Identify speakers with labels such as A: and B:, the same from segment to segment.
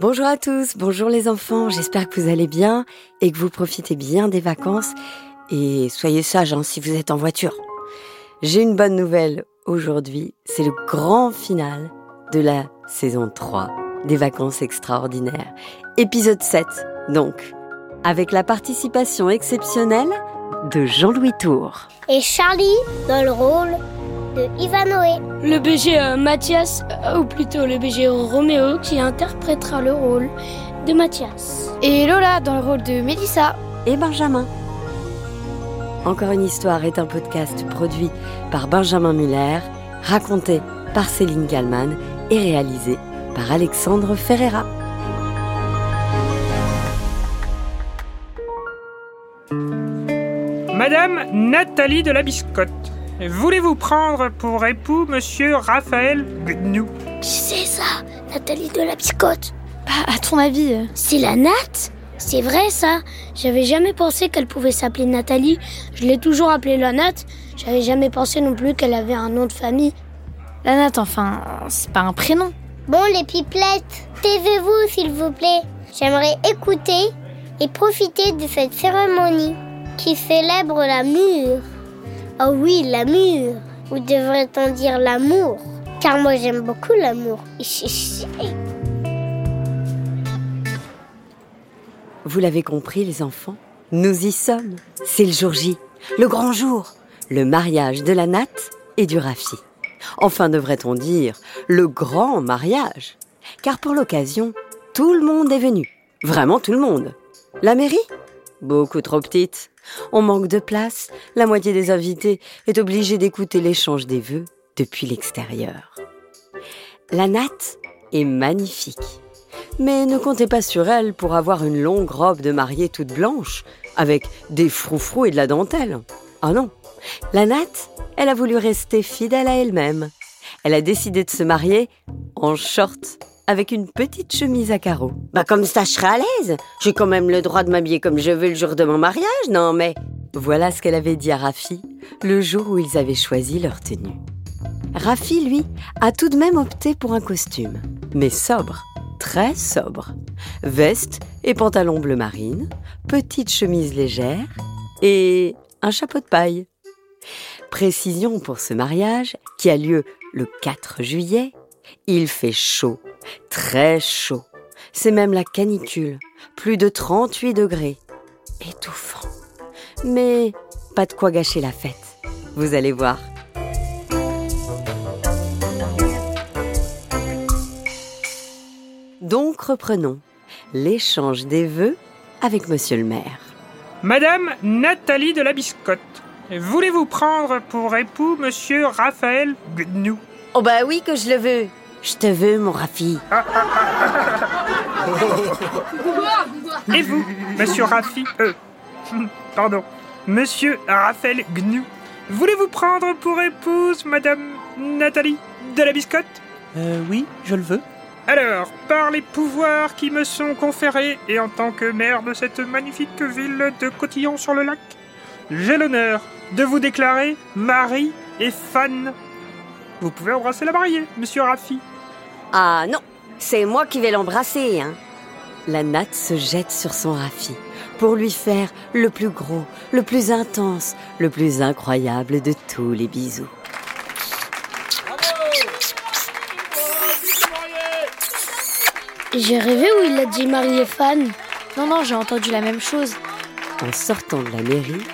A: Bonjour à tous, bonjour les enfants, j'espère que vous allez bien et que vous profitez bien des vacances. Et soyez sages hein, si vous êtes en voiture. J'ai une bonne nouvelle aujourd'hui, c'est le grand final de la saison 3 des vacances extraordinaires. Épisode 7, donc, avec la participation exceptionnelle de Jean-Louis Tour.
B: Et Charlie dans le rôle de Ivanoé.
C: Le BG euh, Mathias, euh, ou plutôt le BG Roméo, qui interprétera le rôle de Mathias.
D: Et Lola dans le rôle de Mélissa.
A: Et Benjamin. Encore une histoire est un podcast produit par Benjamin Muller, raconté par Céline Gallman et réalisé par Alexandre Ferreira.
E: Madame Nathalie de la Biscotte, voulez-vous prendre pour époux Monsieur Raphaël Gnou
B: Qui c'est ça Nathalie de la biscotte
D: Bah, à ton avis euh,
B: C'est la Nat? C'est vrai ça J'avais jamais pensé qu'elle pouvait s'appeler Nathalie. Je l'ai toujours appelée la Nat. J'avais jamais pensé non plus qu'elle avait un nom de famille.
D: La Nat, enfin, c'est pas un prénom.
B: Bon les pipelettes, taisez-vous s'il vous plaît. J'aimerais écouter et profiter de cette cérémonie qui célèbre l'amour. Oh oui, l'amour. Ou devrait-on dire l'amour Car moi j'aime beaucoup l'amour.
A: Vous l'avez compris les enfants Nous y sommes. C'est le jour J, le grand jour, le mariage de la natte et du Rafi. Enfin devrait-on dire le grand mariage Car pour l'occasion, tout le monde est venu. Vraiment tout le monde. La mairie? Beaucoup trop petite. On manque de place. La moitié des invités est obligée d'écouter l'échange des vœux depuis l'extérieur. La natte est magnifique. Mais ne comptez pas sur elle pour avoir une longue robe de mariée toute blanche, avec des froufrous et de la dentelle. Ah non, la natte, elle a voulu rester fidèle à elle-même. Elle a décidé de se marier en short, avec une petite chemise à carreaux. Bah comme ça, je serai à l'aise. J'ai quand même le droit de m'habiller comme je veux le jour de mon mariage, non mais... Voilà ce qu'elle avait dit à Rafi le jour où ils avaient choisi leur tenue. Rafi, lui, a tout de même opté pour un costume, mais sobre, très sobre. Veste et pantalon bleu marine, petite chemise légère et un chapeau de paille. Précision pour ce mariage qui a lieu le 4 juillet, il fait chaud, très chaud. C'est même la canicule, plus de 38 degrés. Étouffant. Mais pas de quoi gâcher la fête. Vous allez voir. Donc reprenons l'échange des vœux avec monsieur le maire.
E: Madame Nathalie de la Biscotte, voulez-vous prendre pour époux Monsieur Raphaël Gnou?
A: Oh bah oui que je le veux. Je te veux, mon Rafi.
E: Et vous, Monsieur Rafi euh, Pardon, Monsieur Raphaël Gnou, voulez-vous prendre pour épouse Madame Nathalie de la Biscotte?
F: Euh, oui, je le veux.
E: Alors, par les pouvoirs qui me sont conférés et en tant que maire de cette magnifique ville de Cotillon-sur-le-Lac, j'ai l'honneur de vous déclarer mari et fan. Vous pouvez embrasser la mariée, monsieur Raffi.
A: Ah non, c'est moi qui vais l'embrasser, hein. La natte se jette sur son Rafi pour lui faire le plus gros, le plus intense, le plus incroyable de tous les bisous.
C: J'ai rêvé où il a dit marié fan.
D: Non, non, j'ai entendu la même chose.
A: En sortant de la mairie,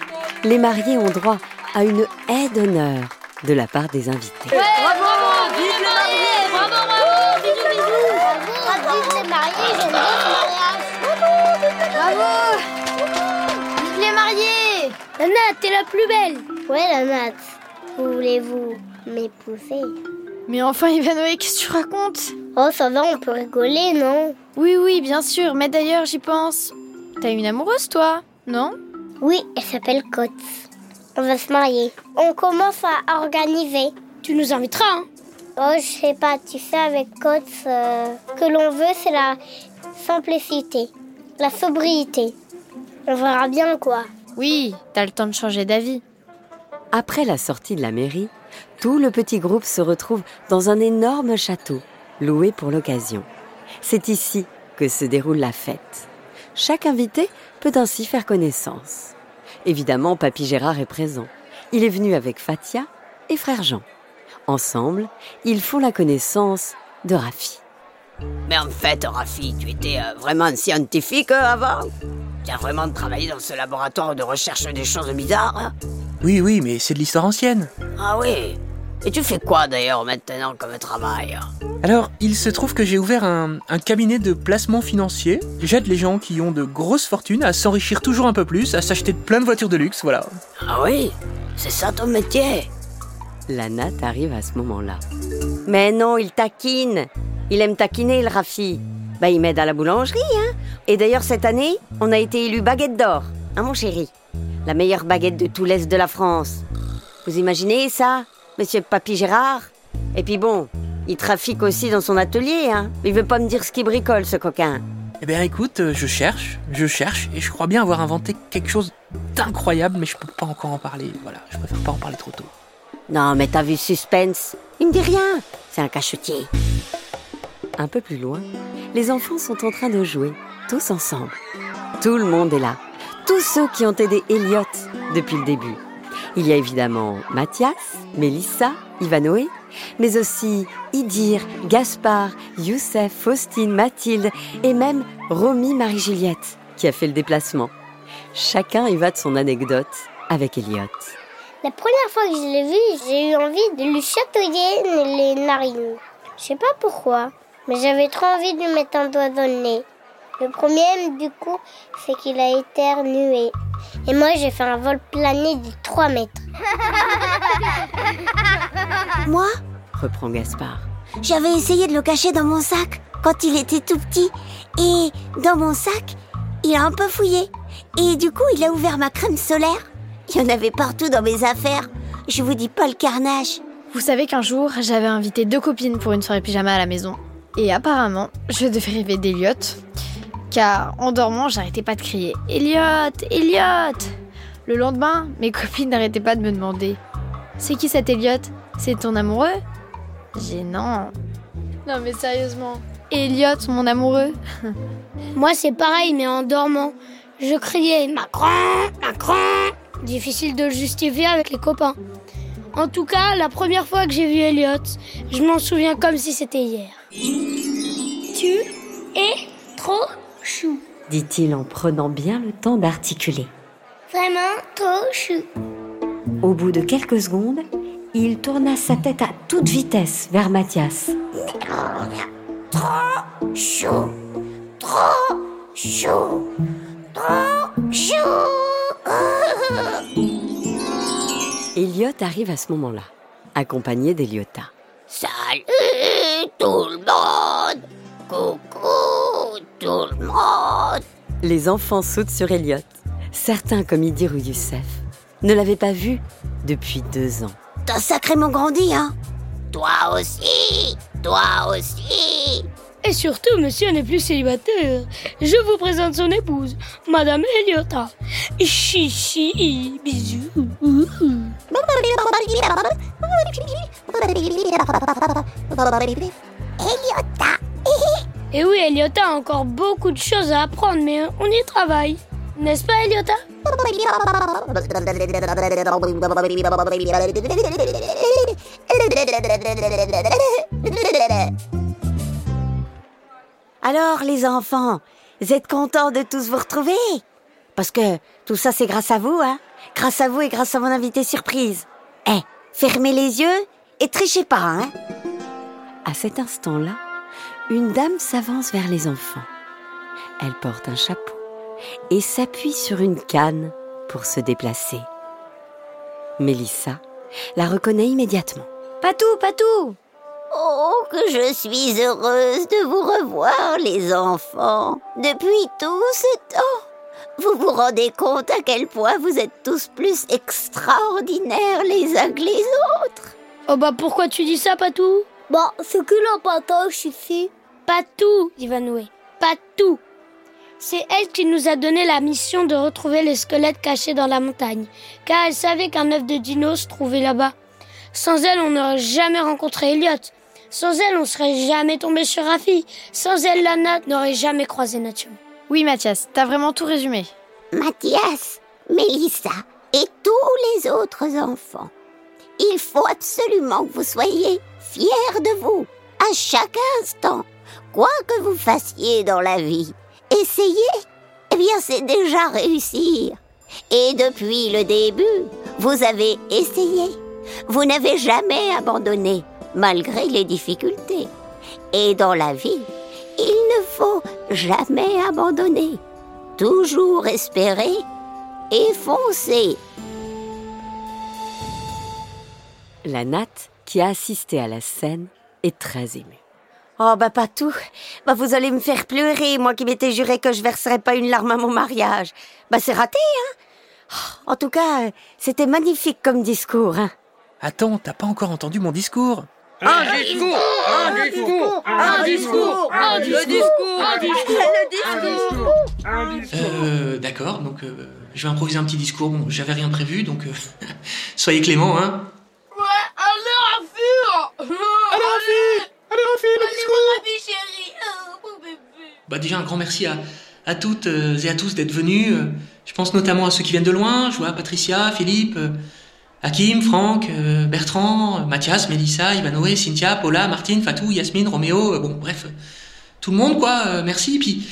A: les mariés ont droit à une aide d'honneur de la part des invités.
B: Bravo, Nat, t'es la plus belle Ouais, la Nat. Voulez-vous m'épouser?
D: Mais enfin, Ivanoé, qu'est-ce que tu racontes?
B: Oh, ça va, on peut rigoler, non?
D: Oui, oui, bien sûr, mais d'ailleurs, j'y pense. T'as une amoureuse, toi Non?
B: Oui, elle s'appelle Cotte. On va se marier. On commence à organiser.
C: Tu nous inviteras, hein?
B: Oh, je sais pas, tu sais, avec Cotte, euh, ce que l'on veut, c'est la simplicité, la sobriété. On verra bien, quoi.
D: Oui, t'as le temps de changer d'avis.
A: Après la sortie de la mairie, tout le petit groupe se retrouve dans un énorme château, loué pour l'occasion. C'est ici que se déroule la fête. Chaque invité peut ainsi faire connaissance. Évidemment, Papy Gérard est présent. Il est venu avec Fatia et frère Jean. Ensemble, ils font la connaissance de Rafi.
G: Mais en fait, Rafi, tu étais euh, vraiment un scientifique euh, avant? Tu as vraiment travaillé dans ce laboratoire de recherche des choses bizarres hein
F: Oui, oui, mais c'est de l'histoire ancienne.
G: Ah oui Et tu fais quoi d'ailleurs maintenant comme travail
F: Alors, il se trouve que j'ai ouvert un, un cabinet de placement financier. J'aide les gens qui ont de grosses fortunes à s'enrichir toujours un peu plus, à s'acheter plein de voitures de luxe, voilà.
G: Ah oui C'est ça ton métier
A: La natte arrive à ce moment-là. Mais non, il taquine. Il aime taquiner, le Rafi. Bah, il m'aide à la boulangerie, hein. Et d'ailleurs, cette année, on a été élu baguette d'or, hein, mon chéri. La meilleure baguette de tout l'Est de la France. Vous imaginez ça, monsieur Papy Gérard? Et puis bon, il trafique aussi dans son atelier, hein. Il veut pas me dire ce qu'il bricole, ce coquin.
F: Eh bien, écoute, euh, je cherche, je cherche, et je crois bien avoir inventé quelque chose d'incroyable, mais je peux pas encore en parler. Voilà, je préfère pas en parler trop tôt.
A: Non, mais t'as vu suspense? Il me dit rien. C'est un cachetier. Un peu plus loin, les enfants sont en train de jouer, tous ensemble. Tout le monde est là. Tous ceux qui ont aidé Elliot depuis le début. Il y a évidemment Mathias, Mélissa, Ivanoé, mais aussi Idir, Gaspard, Youssef, Faustine, Mathilde et même Romy Marie-Juliette qui a fait le déplacement. Chacun y va de son anecdote avec Elliot.
B: La première fois que je l'ai vu, j'ai eu envie de lui chatouiller les narines. Je sais pas pourquoi, mais j'avais trop envie de lui mettre un doigt dans le nez. Le problème, du coup, c'est qu'il a éternué. Et moi, j'ai fait un vol plané de 3 mètres.
H: Moi,
A: Reprend Gaspard.
H: j'avais essayé de le cacher dans mon sac quand il était tout petit. Et dans mon sac, il a un peu fouillé. Et du coup, il a ouvert ma crème solaire. Il y en avait partout dans mes affaires. Je vous dis pas le carnage.
D: Vous savez qu'un jour, j'avais invité deux copines pour une soirée pyjama à la maison. Et apparemment, je devais rêver d'Eliot. Car en dormant, j'arrêtais pas de crier Elliot Elliot Le lendemain, mes copines n'arrêtaient pas de me demander C'est qui cet Elliot C'est ton amoureux? Gênant. Non mais sérieusement, Elliot, mon amoureux
C: Moi, c'est pareil, mais en dormant. Je criais Macron, Macron. Difficile de le justifier avec les copains. En tout cas, la première fois que j'ai vu Elliot, je m'en souviens comme si c'était hier. Tu es trop chou.
A: dit-il en prenant bien le temps d'articuler.
B: Vraiment trop chou.
A: Au bout de quelques secondes, il tourna sa tête à toute vitesse vers Mathias.
H: Chou, trop chou, trop chou.
A: Elliot arrive à ce moment-là, accompagné d'Eliota.
G: Salut tout le monde Coucou tout le monde
A: Les enfants sautent sur Elliot. Certains, comme Idir ou Youssef, ne l'avaient pas vu depuis deux ans.
H: T'as sacrément grandi, hein
G: Toi aussi Toi aussi
C: Et surtout, monsieur n'est plus célibataire. Je vous présente son épouse, Madame Eliota. Chichi, bisous.
H: Eliota.
C: Et oui, Eliota a encore beaucoup de choses à apprendre, mais on y travaille. N'est-ce pas, Eliota?
H: Alors, les enfants, vous êtes contents de tous vous retrouver? Parce que tout ça, c'est grâce à vous, hein Grâce à vous et grâce à mon invité surprise. Eh, fermez les yeux et trichez pas, hein
A: À cet instant-là, une dame s'avance vers les enfants. Elle porte un chapeau et s'appuie sur une canne pour se déplacer. Mélissa la reconnaît immédiatement.
D: Patou, Patou
H: Oh, que je suis heureuse de vous revoir, les enfants. Depuis tout ce temps, vous vous rendez compte à quel point vous êtes tous plus extraordinaires les uns que les autres
C: Oh bah pourquoi tu dis ça, Patou?
B: Bon, c'est que la patoche ici.
C: Pas tout, dit Vanoué. Pas tout. C'est elle qui nous a donné la mission de retrouver les squelettes cachés dans la montagne, car elle savait qu'un œuf de dino se trouvait là-bas. Sans elle, on n'aurait jamais rencontré Elliot. Sans elle, on serait jamais tombé sur Rafi. Sans elle, la natte n'aurait jamais croisé chemin.
D: Oui, Mathias, t'as vraiment tout résumé.
H: Mathias, Mélissa et tous les autres enfants, il faut absolument que vous soyez fiers de vous à chaque instant, quoi que vous fassiez dans la vie. Essayez, eh bien c'est déjà réussir. Et depuis le début, vous avez essayé. Vous n'avez jamais abandonné, malgré les difficultés. Et dans la vie, il ne faut jamais abandonner. Toujours espérer et foncer.
A: La natte, qui a assisté à la scène, est très émue. Oh bah pas tout. Bah vous allez me faire pleurer, moi qui m'étais juré que je verserais pas une larme à mon mariage. Bah c'est raté, hein. Oh, En tout cas, euh, c'était magnifique comme discours, hein.
F: Attends, t'as pas encore entendu mon discours?
E: Un discours Un discours Un discours Un discours Un discours Un discours
F: Euh, d'accord, donc euh, je vais improviser un petit discours. Bon, j'avais rien prévu, donc euh, soyez clément, hein. Bah déjà un grand merci à, à toutes euh, et à tous d'être venus. Je pense notamment à ceux qui viennent de loin. Je vois Patricia, Philippe, euh, Hakim, Franck, euh, Bertrand, Mathias, Mélissa, Ivanoé, Cynthia, Paula, Martine, Fatou, Yasmine, Roméo. euh, bon, bref, euh, tout le monde quoi. merci. Puis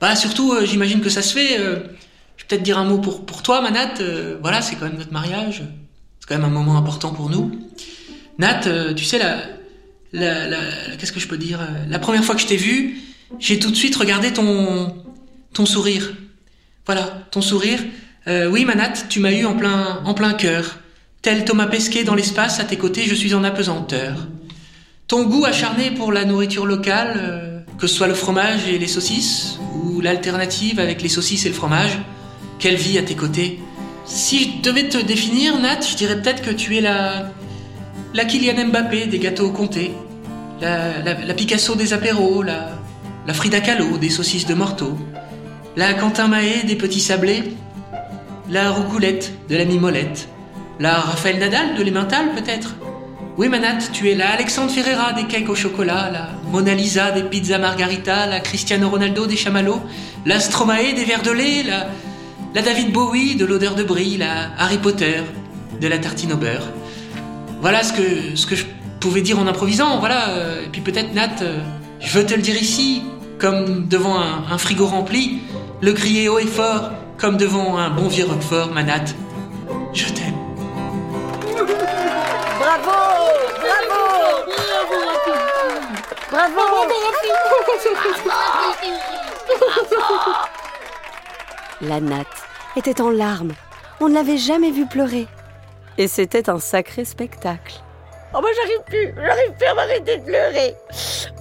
F: bah surtout, j'imagine que ça se fait. je vais peut-être dire un mot pour pour toi, Manat. voilà, c'est quand même notre mariage. C'est quand même un moment important pour nous. Nat, tu sais la la, la, la- qu'est-ce que je peux dire La première fois que je t'ai vu, j'ai tout de suite regardé ton ton sourire. Voilà, ton sourire. Oui, Manat, tu m'as eu en plein en plein cœur. Tel Thomas Pesquet dans l'espace, à tes côtés, je suis en apesanteur. Ton goût acharné pour la nourriture locale, euh, que ce soit le fromage et les saucisses, ou l'alternative avec les saucisses et le fromage, quelle vie à tes côtés. Si je devais te définir, Nat, je dirais peut-être que tu es la la Kylian Mbappé des gâteaux au comté, la, la, Picasso des apéros, la, la Frida Kahlo des saucisses de Morteau, la Quentin Mahé des petits sablés, la Roucoulette de la Mimolette, la Raphaël Nadal de l'Emmental peut-être? Oui Manat, tu es la Alexandre Ferreira des cakes au chocolat, la Mona Lisa des pizzas margarita, la Cristiano Ronaldo des chamallows, la Stromae des verres de lait, la, David Bowie de l'odeur de brie, la Harry Potter de la tartine au beurre. Voilà ce que, je pouvais dire en improvisant, voilà. Et puis peut-être Nat, euh, je veux te le dire ici, comme devant un, un frigo rempli, le crier haut et fort, comme devant un bon vieux Roquefort, Manat. Je t'aime.
A: Bravo Bravo Bravo La natte était en larmes. On ne l'avait jamais vue pleurer. Et c'était un sacré spectacle.
I: Oh bah j'arrive plus, j'arrive plus à m'arrêter de pleurer.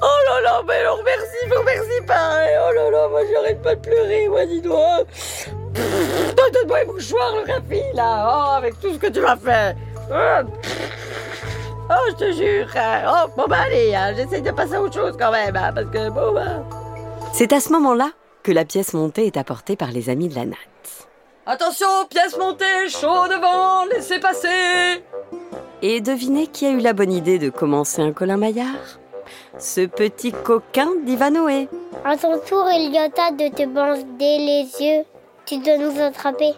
I: Oh là là, mais non, merci, vous remercie pas. Oh là là, moi j'arrête pas de pleurer, moi dis donc. Donne-moi les mouchoirs, le Rafi, là, oh, avec tout ce que tu m'as fait. Oh, pff. Oh, je te jure. hein. Oh, bon bah allez, hein, j'essaye de passer à autre chose quand même, hein, parce que bon bah...
A: C'est à ce moment-là que la pièce montée est apportée par les amis de la natte.
I: Attention, pièce montée, chaud devant, laissez passer.
A: Et devinez qui a eu la bonne idée de commencer un Colin Maillard? Ce petit coquin d'Ivanoé.
B: À ton tour, Eliota, de te bander les yeux. Tu dois nous attraper.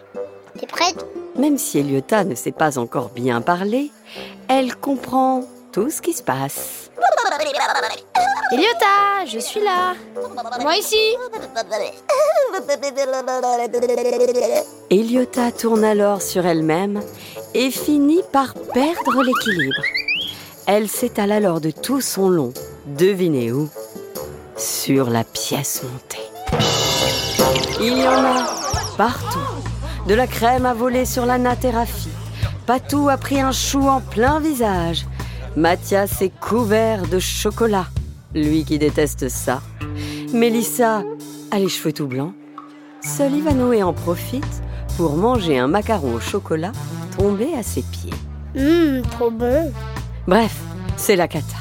B: T'es prête?
A: Même si Eliota ne sait pas encore bien parler, elle comprend tout ce qui se passe.
D: Eliota, je suis là.
C: Moi ici
A: Eliota tourne alors sur elle-même et finit par perdre l'équilibre. Elle s'étale alors de tout son long, devinez où? Sur la pièce montée. Il y en a partout. De la crème à voler sur la Rafi. Patou a pris un chou en plein visage. Mathias est couvert de chocolat, lui qui déteste ça. Mélissa a les cheveux tout blancs. Seul Ivanoé en profite pour manger un macaron au chocolat tombé à ses pieds.
B: Hum, trop bon.
A: Bref, c'est la cata.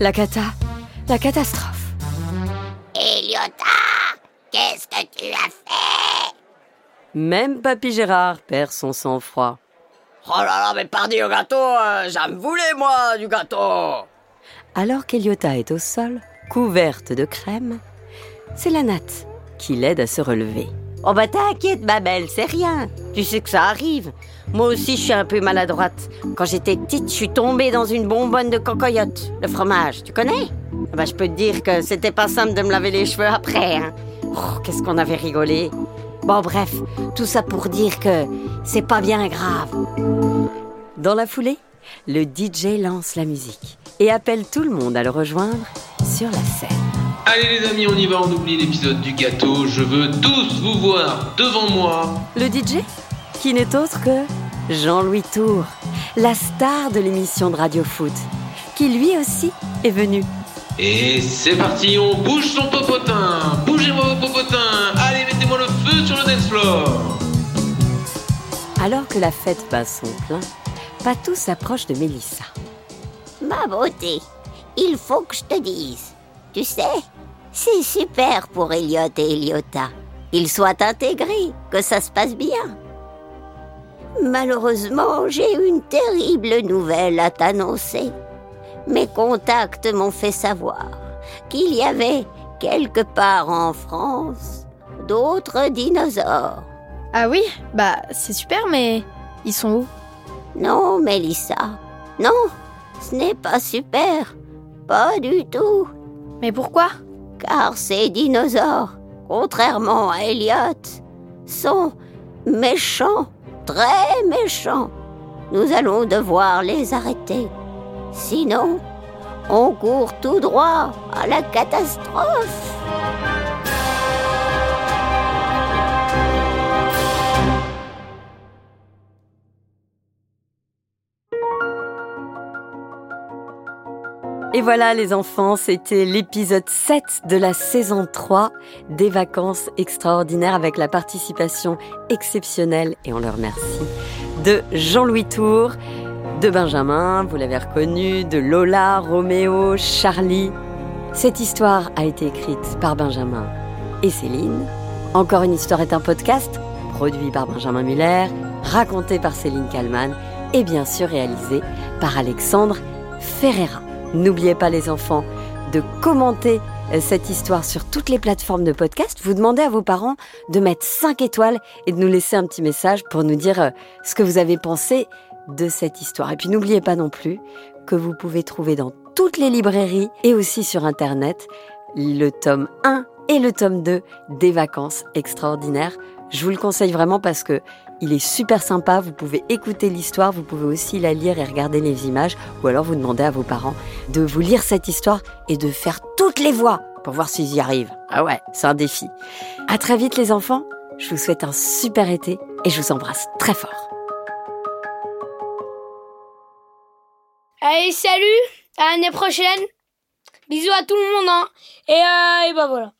A: La cata, la catastrophe.
H: Eliota, qu'est-ce que tu as fait?
A: Même Papy Gérard perd son sang-froid.
I: Oh là là, mais pardi au gâteau, euh, j'en voulais moi du gâteau.
A: Alors qu'Eliota est au sol, couverte de crème, c'est la natte qui l'aide à se relever.
G: Oh bah t'inquiète ma belle, c'est rien. Tu sais que ça arrive. Moi aussi je suis un peu maladroite. Quand j'étais petite, je suis tombée dans une bonbonne de cocoyote, le fromage, tu connais? Ah Bah je peux te dire que c'était pas simple de me laver les cheveux après. Hein. Oh, qu'est-ce qu'on avait rigolé. Bon bref, tout ça pour dire que c'est pas bien grave.
A: Dans la foulée, le DJ lance la musique et appelle tout le monde à le rejoindre sur la scène.
J: Allez les amis, on y va, on oublie l'épisode du gâteau. Je veux tous vous voir devant moi.
A: Le DJ Qui n'est autre que Jean-Louis Tour, la star de l'émission de Radio Foot, qui lui aussi est venu.
J: Et c'est parti, on bouge son popotin. Bougez-moi vos floor.
A: Alors que la fête bat son plein, Patou s'approche de Mélissa.
H: Ma beauté, il faut que je te dise. Tu sais, c'est super pour Elliot et Eliota. Qu'ils soient intégrés, que ça se passe bien. Malheureusement, j'ai une terrible nouvelle à t'annoncer. Mes contacts m'ont fait savoir qu'il y avait quelque part en France d'autres dinosaures.
D: Ah oui Bah, c'est super, mais ils sont où?
H: Non, Mélissa. Non, ce n'est pas super. Pas du tout.
D: Mais pourquoi?
H: Car ces dinosaures, contrairement à Elliot, sont méchants, très méchants. Nous allons devoir les arrêter. Sinon, on court tout droit à la catastrophe.
A: Et voilà les enfants, c'était l'épisode 7 de la saison 3 des vacances extraordinaires avec la participation exceptionnelle, et on le remercie, de Jean-Louis Tour, de Benjamin, vous l'avez reconnu, de Lola, Roméo, Charlie. Cette histoire a été écrite par Benjamin et Céline. Encore une histoire est un podcast produit par Benjamin Muller, raconté par Céline Kallmann et bien sûr réalisé par Alexandre Ferreira. N'oubliez pas les enfants de commenter euh, cette histoire sur toutes les plateformes de podcast. Vous demandez à vos parents de mettre 5 étoiles et de nous laisser un petit message pour nous dire euh, ce que vous avez pensé de cette histoire. Et puis n'oubliez pas non plus que vous pouvez trouver dans toutes les librairies et aussi sur Internet le tome 1 et le tome 2 des vacances extraordinaires. Je vous le conseille vraiment parce que il est super sympa, vous pouvez écouter l'histoire, vous pouvez aussi la lire et regarder les images, ou alors vous demandez à vos parents de vous lire cette histoire et de faire toutes les voix pour voir s'ils y arrivent. Ah ouais, c'est un défi. À très vite les enfants, je vous souhaite un super été et je vous embrasse très fort.
C: Allez, salut, à l'année prochaine. Bisous à tout le monde, hein. Et, euh, et bah voilà.